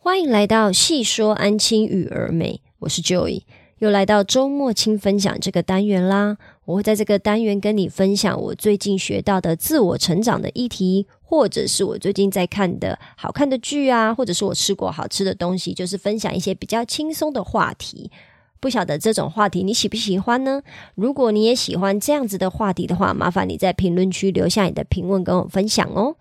欢迎来到细说安亲与儿美，我是 Joy，又来到周末轻分享这个单元啦。我会在这个单元跟你分享我最近学到的自我成长的议题，或者是我最近在看的好看的剧啊，或者是我吃过好吃的东西，就是分享一些比较轻松的话题。不晓得这种话题你喜不喜欢呢？如果你也喜欢这样子的话题的话，麻烦你在评论区留下你的评论跟我分享哦。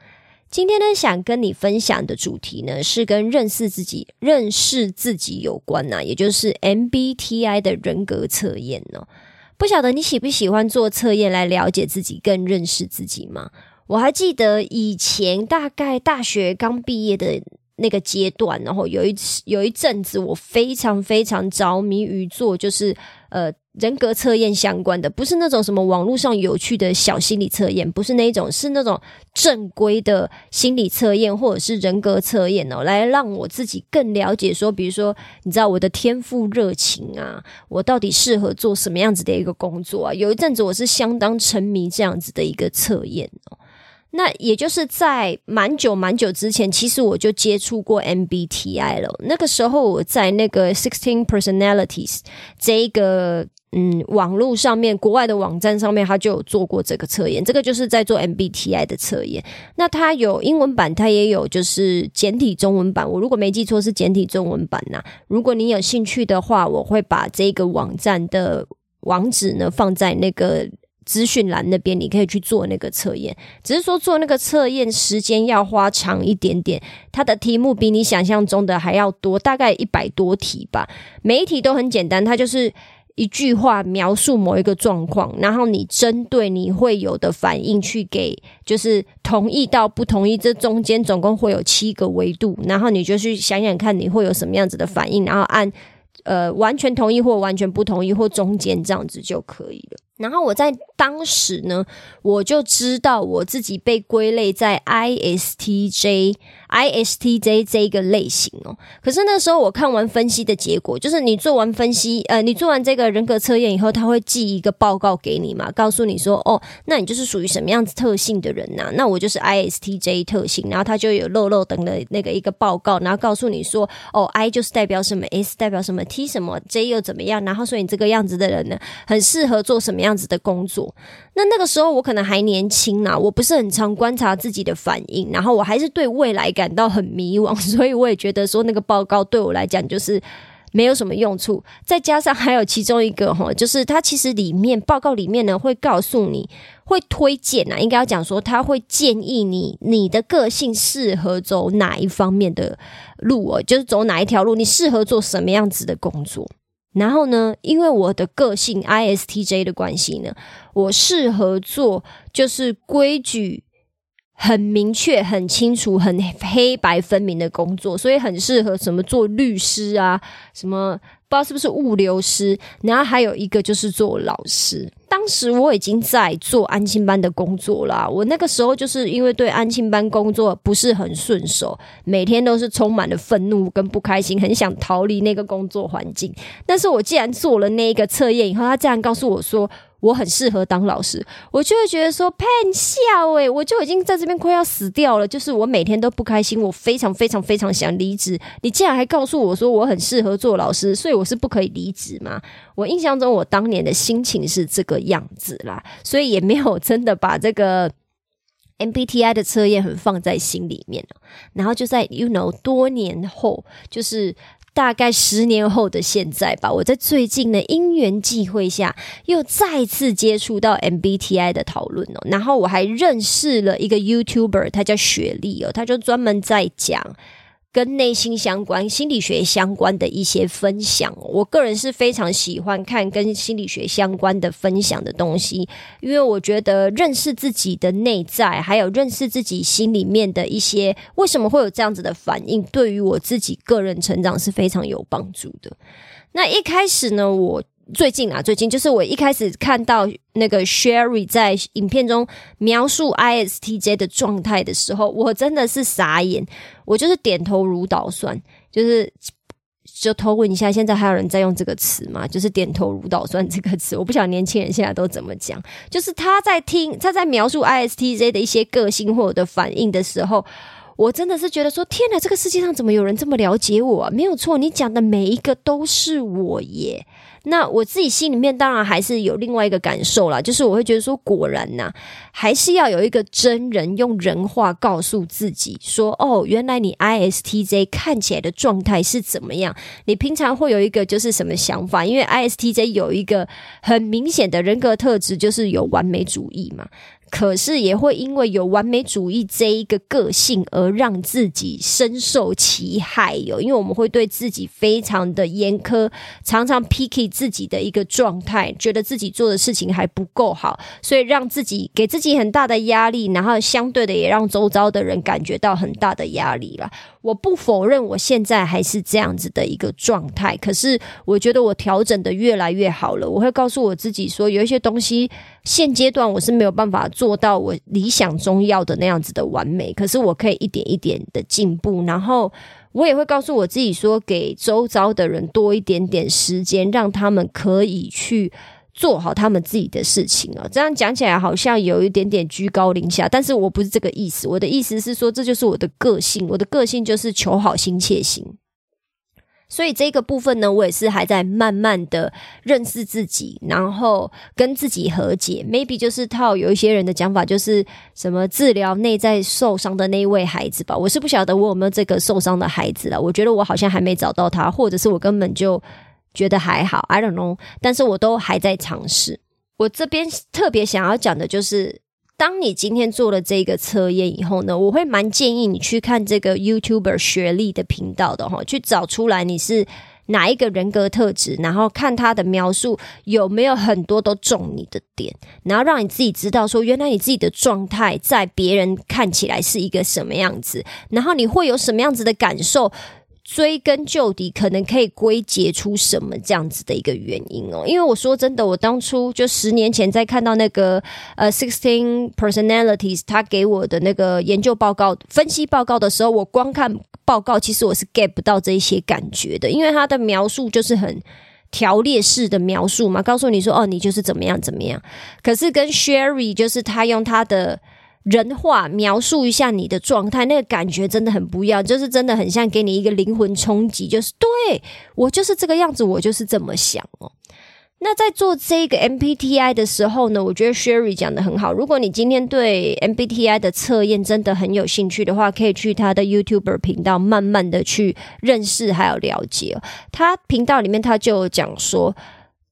今天呢，想跟你分享的主题呢，是跟认识自己、认识自己有关呐，也就是 MBTI 的人格测验哦。不晓得你喜不喜欢做测验来了解自己、更认识自己吗？我还记得以前大概大学刚毕业的那个阶段，然后有一次有一阵子，我非常非常着迷于做，就是呃。人格测验相关的，不是那种什么网络上有趣的小心理测验，不是那一种，是那种正规的心理测验或者是人格测验哦，来让我自己更了解说，比如说，你知道我的天赋热情啊，我到底适合做什么样子的一个工作啊？有一阵子我是相当沉迷这样子的一个测验哦。那也就是在蛮久蛮久之前，其实我就接触过 MBTI 了。那个时候我在那个 Sixteen Personalities 这一个。嗯，网络上面国外的网站上面，他就有做过这个测验。这个就是在做 MBTI 的测验。那它有英文版，它也有就是简体中文版。我如果没记错是简体中文版呐。如果你有兴趣的话，我会把这个网站的网址呢放在那个资讯栏那边，你可以去做那个测验。只是说做那个测验时间要花长一点点，它的题目比你想象中的还要多，大概一百多题吧。每一题都很简单，它就是。一句话描述某一个状况，然后你针对你会有的反应去给，就是同意到不同意，这中间总共会有七个维度，然后你就去想想看你会有什么样子的反应，然后按呃完全同意或完全不同意或中间这样子就可以了。然后我在当时呢，我就知道我自己被归类在 ISTJ。ISTJ 这一个类型哦，可是那时候我看完分析的结果，就是你做完分析，呃，你做完这个人格测验以后，他会寄一个报告给你嘛，告诉你说，哦，那你就是属于什么样子特性的人呐？那我就是 ISTJ 特性，然后他就有漏漏等的那个一个报告，然后告诉你说，哦，I 就是代表什么，S 代表什么，T 什么，J 又怎么样？然后说你这个样子的人呢，很适合做什么样样子的工作？那那个时候我可能还年轻呐，我不是很常观察自己的反应，然后我还是对未来感到很迷惘，所以我也觉得说那个报告对我来讲就是没有什么用处。再加上还有其中一个哈，就是它其实里面报告里面呢会告诉你会推荐呐，应该要讲说他会建议你你的个性适合走哪一方面的路哦，就是走哪一条路，你适合做什么样子的工作。然后呢，因为我的个性 ISTJ 的关系呢，我适合做就是规矩很明确、很清楚、很黑白分明的工作，所以很适合什么做律师啊，什么。不知道是不是物流师，然后还有一个就是做老师。当时我已经在做安庆班的工作啦。我那个时候就是因为对安庆班工作不是很顺手，每天都是充满了愤怒跟不开心，很想逃离那个工作环境。但是我既然做了那一个测验以后，他竟然告诉我说。我很适合当老师，我就会觉得说骗笑诶，我就已经在这边快要死掉了。就是我每天都不开心，我非常非常非常想离职。你竟然还告诉我说我很适合做老师，所以我是不可以离职吗？我印象中我当年的心情是这个样子啦，所以也没有真的把这个 MBTI 的测验很放在心里面然后就在 You know 多年后，就是。大概十年后的现在吧，我在最近的因缘际会下，又再次接触到 MBTI 的讨论哦，然后我还认识了一个 YouTuber，他叫雪莉哦，他就专门在讲。跟内心相关、心理学相关的一些分享，我个人是非常喜欢看跟心理学相关的分享的东西，因为我觉得认识自己的内在，还有认识自己心里面的一些为什么会有这样子的反应，对于我自己个人成长是非常有帮助的。那一开始呢，我。最近啊，最近就是我一开始看到那个 Sherry 在影片中描述 ISTJ 的状态的时候，我真的是傻眼，我就是点头如捣蒜，就是就偷问一下，现在还有人在用这个词吗？就是点头如捣蒜这个词，我不晓得年轻人现在都怎么讲。就是他在听他在描述 ISTJ 的一些个性或者的反应的时候。我真的是觉得说，天哪，这个世界上怎么有人这么了解我？啊？没有错，你讲的每一个都是我耶。那我自己心里面当然还是有另外一个感受啦，就是我会觉得说，果然呐，还是要有一个真人用人话告诉自己说，哦，原来你 ISTJ 看起来的状态是怎么样？你平常会有一个就是什么想法？因为 ISTJ 有一个很明显的人格特质，就是有完美主义嘛。可是也会因为有完美主义这一个个性而让自己深受其害哟。因为我们会对自己非常的严苛，常常 picky 自己的一个状态，觉得自己做的事情还不够好，所以让自己给自己很大的压力，然后相对的也让周遭的人感觉到很大的压力了。我不否认我现在还是这样子的一个状态，可是我觉得我调整的越来越好了。我会告诉我自己说，有一些东西现阶段我是没有办法做到我理想中要的那样子的完美，可是我可以一点一点的进步。然后我也会告诉我自己说，给周遭的人多一点点时间，让他们可以去。做好他们自己的事情啊，这样讲起来好像有一点点居高临下，但是我不是这个意思。我的意思是说，这就是我的个性，我的个性就是求好心切心。所以这个部分呢，我也是还在慢慢的认识自己，然后跟自己和解。Maybe 就是套有一些人的讲法，就是什么治疗内在受伤的那一位孩子吧。我是不晓得我有没有这个受伤的孩子了。我觉得我好像还没找到他，或者是我根本就。觉得还好，I don't know，但是我都还在尝试。我这边特别想要讲的就是，当你今天做了这个测验以后呢，我会蛮建议你去看这个 YouTuber 学历的频道的哈，去找出来你是哪一个人格特质，然后看他的描述有没有很多都中你的点，然后让你自己知道说，原来你自己的状态在别人看起来是一个什么样子，然后你会有什么样子的感受。追根究底，可能可以归结出什么这样子的一个原因哦。因为我说真的，我当初就十年前在看到那个呃 sixteen personalities 他给我的那个研究报告、分析报告的时候，我光看报告，其实我是 get 不到这一些感觉的，因为他的描述就是很条列式的描述嘛，告诉你说哦，你就是怎么样怎么样。可是跟 Sherry 就是他用他的。人话描述一下你的状态，那个感觉真的很不一样，就是真的很像给你一个灵魂冲击，就是对我就是这个样子，我就是这么想哦。那在做这个 MBTI 的时候呢，我觉得 Sherry 讲的很好。如果你今天对 MBTI 的测验真的很有兴趣的话，可以去他的 YouTuber 频道，慢慢的去认识还有了解。他频道里面他就讲说。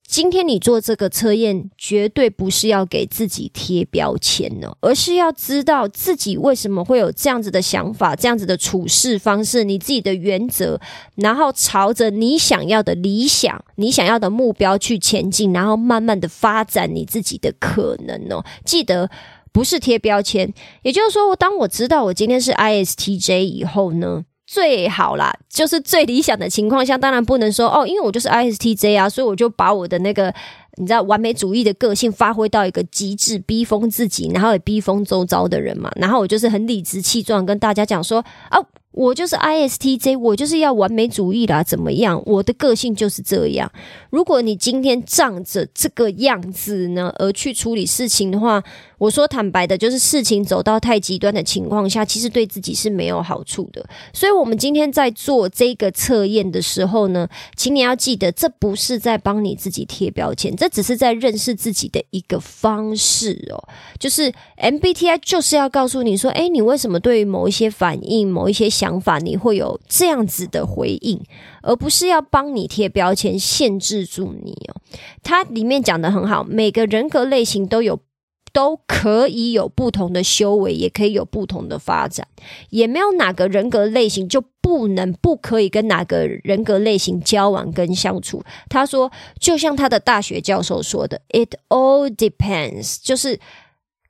今天你做这个测验，绝对不是要给自己贴标签呢，而是要知道自己为什么会有这样子的想法、这样子的处事方式，你自己的原则，然后朝着你想要的理想、你想要的目标去前进，然后慢慢的发展你自己的可能哦。记得不是贴标签，也就是说，当我知道我今天是 ISTJ 以后呢？最好啦，就是最理想的情况下，当然不能说哦，因为我就是 ISTJ 啊，所以我就把我的那个你知道完美主义的个性发挥到一个极致，逼疯自己，然后也逼疯周遭的人嘛。然后我就是很理直气壮跟大家讲说哦。我就是 ISTJ，我就是要完美主义啦，怎么样？我的个性就是这样。如果你今天仗着这个样子呢，而去处理事情的话，我说坦白的，就是事情走到太极端的情况下，其实对自己是没有好处的。所以，我们今天在做这个测验的时候呢，请你要记得，这不是在帮你自己贴标签，这只是在认识自己的一个方式哦。就是 MBTI 就是要告诉你说，哎，你为什么对于某一些反应、某一些想想法你会有这样子的回应，而不是要帮你贴标签、限制住你哦。它里面讲的很好，每个人格类型都有都可以有不同的修为，也可以有不同的发展，也没有哪个人格类型就不能、不可以跟哪个人格类型交往跟相处。他说，就像他的大学教授说的，“It all depends”，就是。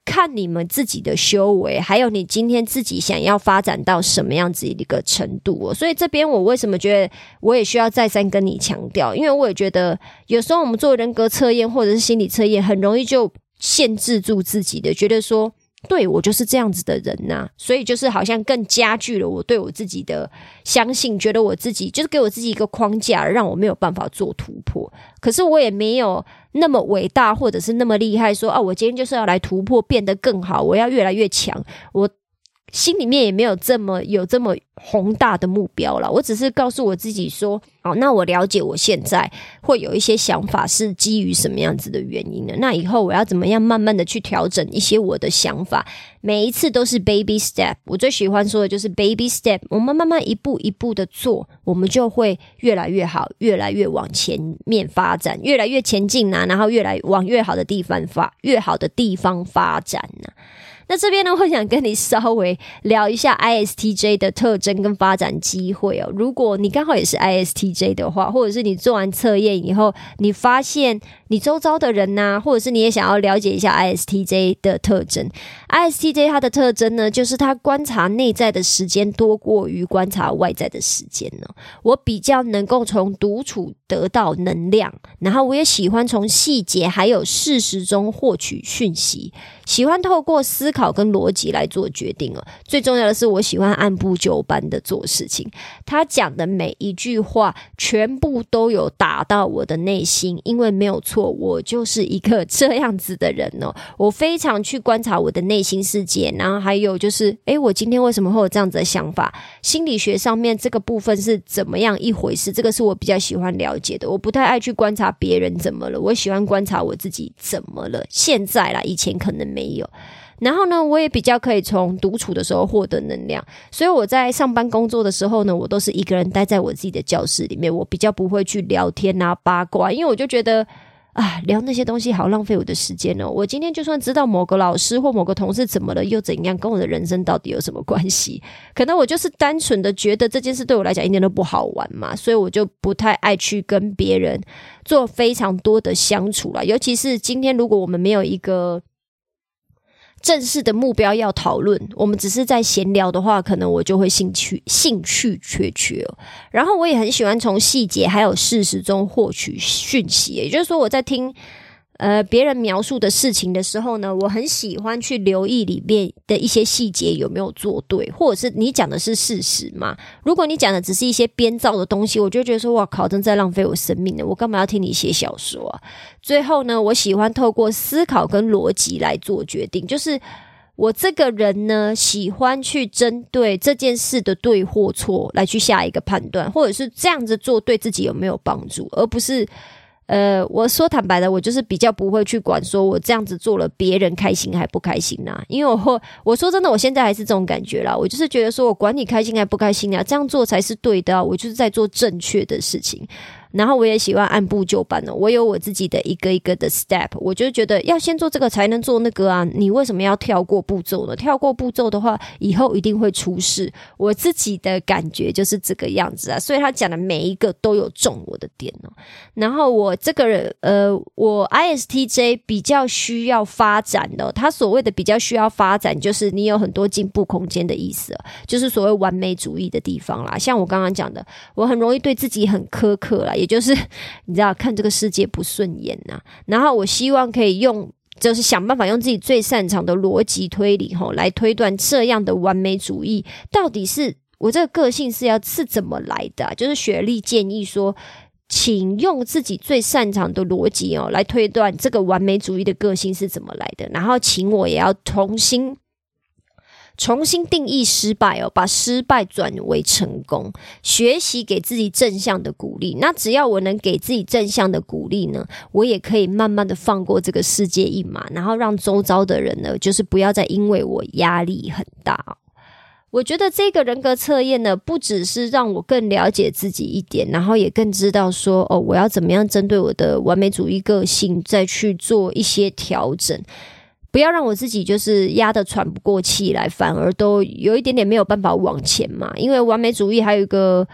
看你们自己的修为，还有你今天自己想要发展到什么样子的一个程度哦。所以这边我为什么觉得我也需要再三跟你强调，因为我也觉得有时候我们做人格测验或者是心理测验，很容易就限制住自己的，觉得说。对我就是这样子的人呐，所以就是好像更加剧了我对我自己的相信，觉得我自己就是给我自己一个框架，让我没有办法做突破。可是我也没有那么伟大，或者是那么厉害，说啊，我今天就是要来突破，变得更好，我要越来越强。我心里面也没有这么有这么宏大的目标了。我只是告诉我自己说，哦，那我了解我现在会有一些想法是基于什么样子的原因呢？那以后我要怎么样慢慢的去调整一些我的想法？每一次都是 baby step。我最喜欢说的就是 baby step。我们慢慢一步一步的做，我们就会越来越好，越来越往前面发展，越来越前进呐，然后越来往越好的地方发，越好的地方发展呢。那这边呢，我想跟你稍微聊一下 ISTJ 的特征跟发展机会哦。如果你刚好也是 ISTJ 的话，或者是你做完测验以后，你发现你周遭的人呐，或者是你也想要了解一下 ISTJ 的特征，ISTJ 它的特征呢，就是它观察内在的时间多过于观察外在的时间呢。我比较能够从独处得到能量，然后我也喜欢从细节还有事实中获取讯息，喜欢透过思。考跟逻辑来做决定哦。最重要的是，我喜欢按部就班的做事情。他讲的每一句话，全部都有打到我的内心，因为没有，我就是一个这样子的人哦。我非常去观察我的内心世界，然后还有就是，诶，我今天为什么会有这样子的想法？心理学上面这个部分是怎么样一回事？这个是我比较喜欢了解的。我不太爱去观察别人怎么了，我喜欢观察我自己怎么了。现在啦，以前可能没有。然后呢，我也比较可以从独处的时候获得能量，所以我在上班工作的时候呢，我都是一个人待在我自己的教室里面，我比较不会去聊天啊八卦，因为我就觉得啊，聊那些东西好浪费我的时间哦。我今天就算知道某个老师或某个同事怎么了又怎样，跟我的人生到底有什么关系？可能我就是单纯的觉得这件事对我来讲一点都不好玩嘛，所以我就不太爱去跟别人做非常多的相处了。尤其是今天，如果我们没有一个。正式的目标要讨论，我们只是在闲聊的话，可能我就会兴趣兴趣缺缺。然后我也很喜欢从细节还有事实中获取讯息，也就是说我在听。呃，别人描述的事情的时候呢，我很喜欢去留意里面的一些细节有没有做对，或者是你讲的是事实吗？如果你讲的只是一些编造的东西，我就觉得说，哇靠，正在浪费我生命呢！我干嘛要听你写小说啊？最后呢，我喜欢透过思考跟逻辑来做决定，就是我这个人呢，喜欢去针对这件事的对或错来去下一个判断，或者是这样子做对自己有没有帮助，而不是。呃，我说坦白的，我就是比较不会去管，说我这样子做了，别人开心还不开心呐？因为我我说真的，我现在还是这种感觉啦。我就是觉得说我管你开心还不开心啊，这样做才是对的，我就是在做正确的事情。然后我也喜欢按部就班的，我有我自己的一个一个的 step，我就觉得要先做这个才能做那个啊！你为什么要跳过步骤呢？跳过步骤的话，以后一定会出事。我自己的感觉就是这个样子啊，所以他讲的每一个都有中我的点哦。然后我这个人，呃，我 ISTJ 比较需要发展的，他所谓的比较需要发展，就是你有很多进步空间的意思，就是所谓完美主义的地方啦。像我刚刚讲的，我很容易对自己很苛刻啦，就是 你知道看这个世界不顺眼呐，然后我希望可以用，就是想办法用自己最擅长的逻辑推理吼来推断这样的完美主义到底是我这个个性是要是怎么来的？就是雪莉建议说，请用自己最擅长的逻辑哦来推断这个完美主义的个性是怎么来的，然后请我也要重新。重新定义失败哦，把失败转为成功，学习给自己正向的鼓励。那只要我能给自己正向的鼓励呢，我也可以慢慢的放过这个世界一马，然后让周遭的人呢，就是不要再因为我压力很大。我觉得这个人格测验呢，不只是让我更了解自己一点，然后也更知道说哦，我要怎么样针对我的完美主义个性再去做一些调整。不要让我自己就是压得喘不过气来，反而都有一点点没有办法往前嘛。因为完美主义还有一个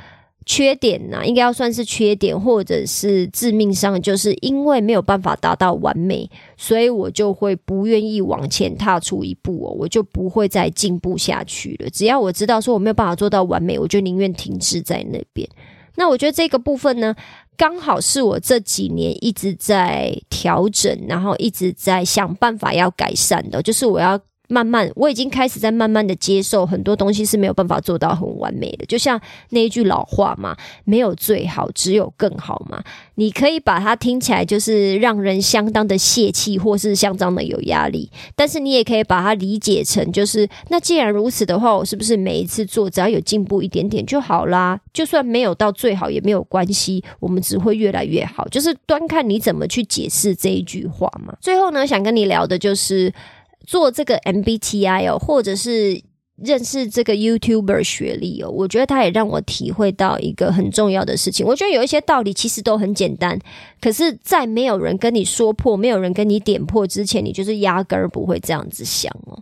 缺点呢，应该要算是缺点，或者是致命伤，就是因为没有办法达到完美，所以我就会不愿意往前踏出一步哦，我就不会再进步下去了。只要我知道说我没有办法做到完美，我就宁愿停滞在那边。那我觉得这个部分呢，刚好是我这几年一直在调整，然后一直在想办法要改善的，就是我要慢慢，我已经开始在慢慢的接受很多东西是没有办法做到很完美的。就像那一句老话嘛，没有最好，只有更好嘛。你可以把它听起来就是让人相当的泄气，或是相当的有压力，但是你也可以把它理解成就是，那既然如此的话，我是不是每一次做只要有进步一点点就好啦？就算没有到最好也没有关系，我们只会越来越好。就是端看你怎么去解释这一句话嘛。最后呢，想跟你聊的就是做这个 MBTI 哦，或者是认识这个 YouTuber 学历哦，我觉得他也让我体会到一个很重要的事情。我觉得有一些道理其实都很简单，可是，在没有人跟你说破、没有人跟你点破之前，你就是压根儿不会这样子想哦。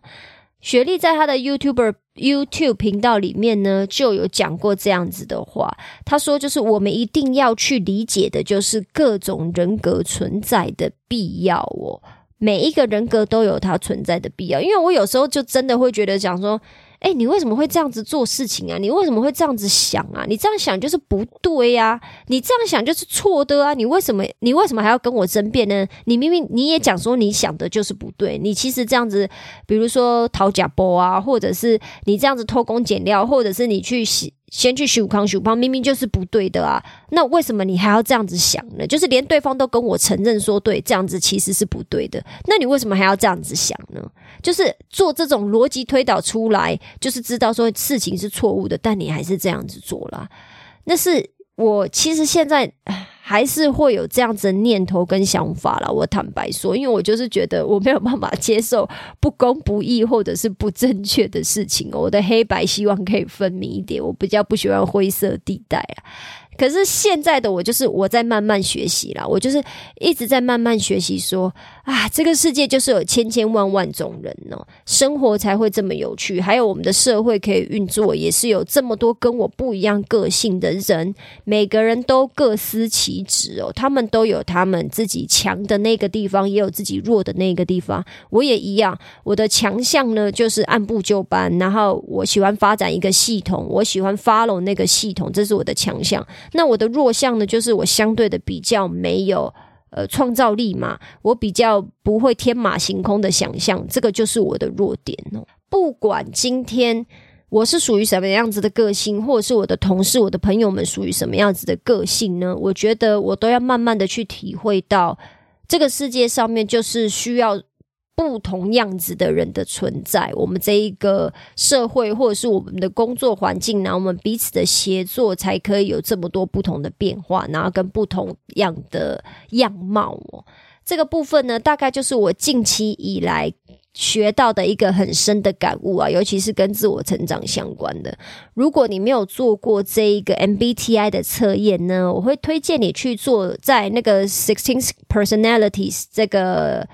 雪莉在她的 YouTuber YouTube 频道里面呢，就有讲过这样子的话。她说：“就是我们一定要去理解的，就是各种人格存在的必要哦。每一个人格都有它存在的必要。因为我有时候就真的会觉得讲说。”哎，你为什么会这样子做事情啊？你为什么会这样子想啊？你这样想就是不对呀！你这样想就是错的啊！你为什么你为什么还要跟我争辩呢？你明明你也讲说你想的就是不对，你其实这样子，比如说讨假包啊，或者是你这样子偷工减料，或者是你去洗。先去修康修康，明明就是不对的啊！那为什么你还要这样子想呢？就是连对方都跟我承认说对，这样子其实是不对的。那你为什么还要这样子想呢？就是做这种逻辑推导出来，就是知道说事情是错误的，但你还是这样子做了。那是我其实现在。还是会有这样子的念头跟想法了。我坦白说，因为我就是觉得我没有办法接受不公不义或者是不正确的事情我的黑白希望可以分明一点，我比较不喜欢灰色地带啊。可是现在的我就是我在慢慢学习啦，我就是一直在慢慢学习，说啊，这个世界就是有千千万万种人哦，生活才会这么有趣。还有我们的社会可以运作，也是有这么多跟我不一样个性的人，每个人都各司其职哦，他们都有他们自己强的那个地方，也有自己弱的那个地方。我也一样，我的强项呢就是按部就班，然后我喜欢发展一个系统，我喜欢 follow 那个系统，这是我的强项。那我的弱项呢，就是我相对的比较没有呃创造力嘛，我比较不会天马行空的想象，这个就是我的弱点哦。不管今天我是属于什么样子的个性，或者是我的同事、我的朋友们属于什么样子的个性呢？我觉得我都要慢慢的去体会到，这个世界上面就是需要。不同样子的人的存在，我们这一个社会或者是我们的工作环境，然后我们彼此的协作，才可以有这么多不同的变化，然后跟不同样的样貌哦。这个部分呢，大概就是我近期以来学到的一个很深的感悟啊，尤其是跟自我成长相关的。如果你没有做过这一个 MBTI 的测验呢，我会推荐你去做，在那个 Sixteen Personalities 这个。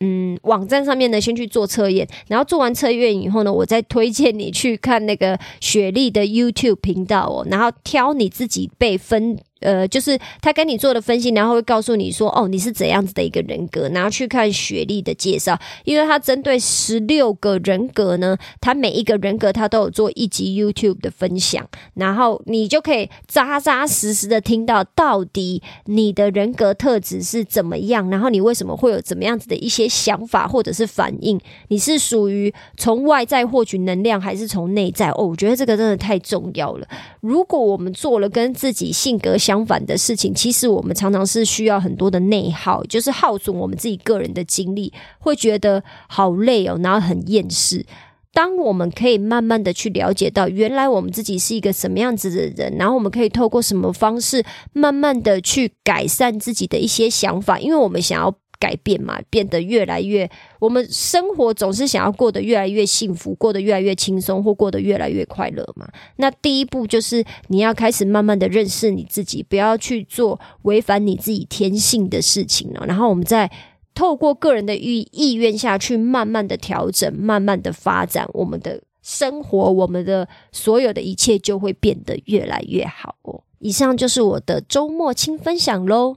嗯，网站上面呢，先去做测验，然后做完测验以后呢，我再推荐你去看那个雪莉的 YouTube 频道哦，然后挑你自己被分。呃，就是他跟你做的分析，然后会告诉你说，哦，你是怎样子的一个人格，然后去看学历的介绍，因为他针对十六个人格呢，他每一个人格他都有做一集 YouTube 的分享，然后你就可以扎扎实实的听到到底你的人格特质是怎么样，然后你为什么会有怎么样子的一些想法或者是反应，你是属于从外在获取能量，还是从内在？哦，我觉得这个真的太重要了。如果我们做了跟自己性格相反的事情，其实我们常常是需要很多的内耗，就是耗损我们自己个人的精力，会觉得好累哦，然后很厌世。当我们可以慢慢的去了解到，原来我们自己是一个什么样子的人，然后我们可以透过什么方式，慢慢的去改善自己的一些想法，因为我们想要。改变嘛，变得越来越，我们生活总是想要过得越来越幸福，过得越来越轻松，或过得越来越快乐嘛。那第一步就是你要开始慢慢的认识你自己，不要去做违反你自己天性的事情了。然后我们再透过个人的意意愿下去，慢慢的调整，慢慢的发展我们的生活，我们的所有的一切就会变得越来越好哦。以上就是我的周末轻分享喽。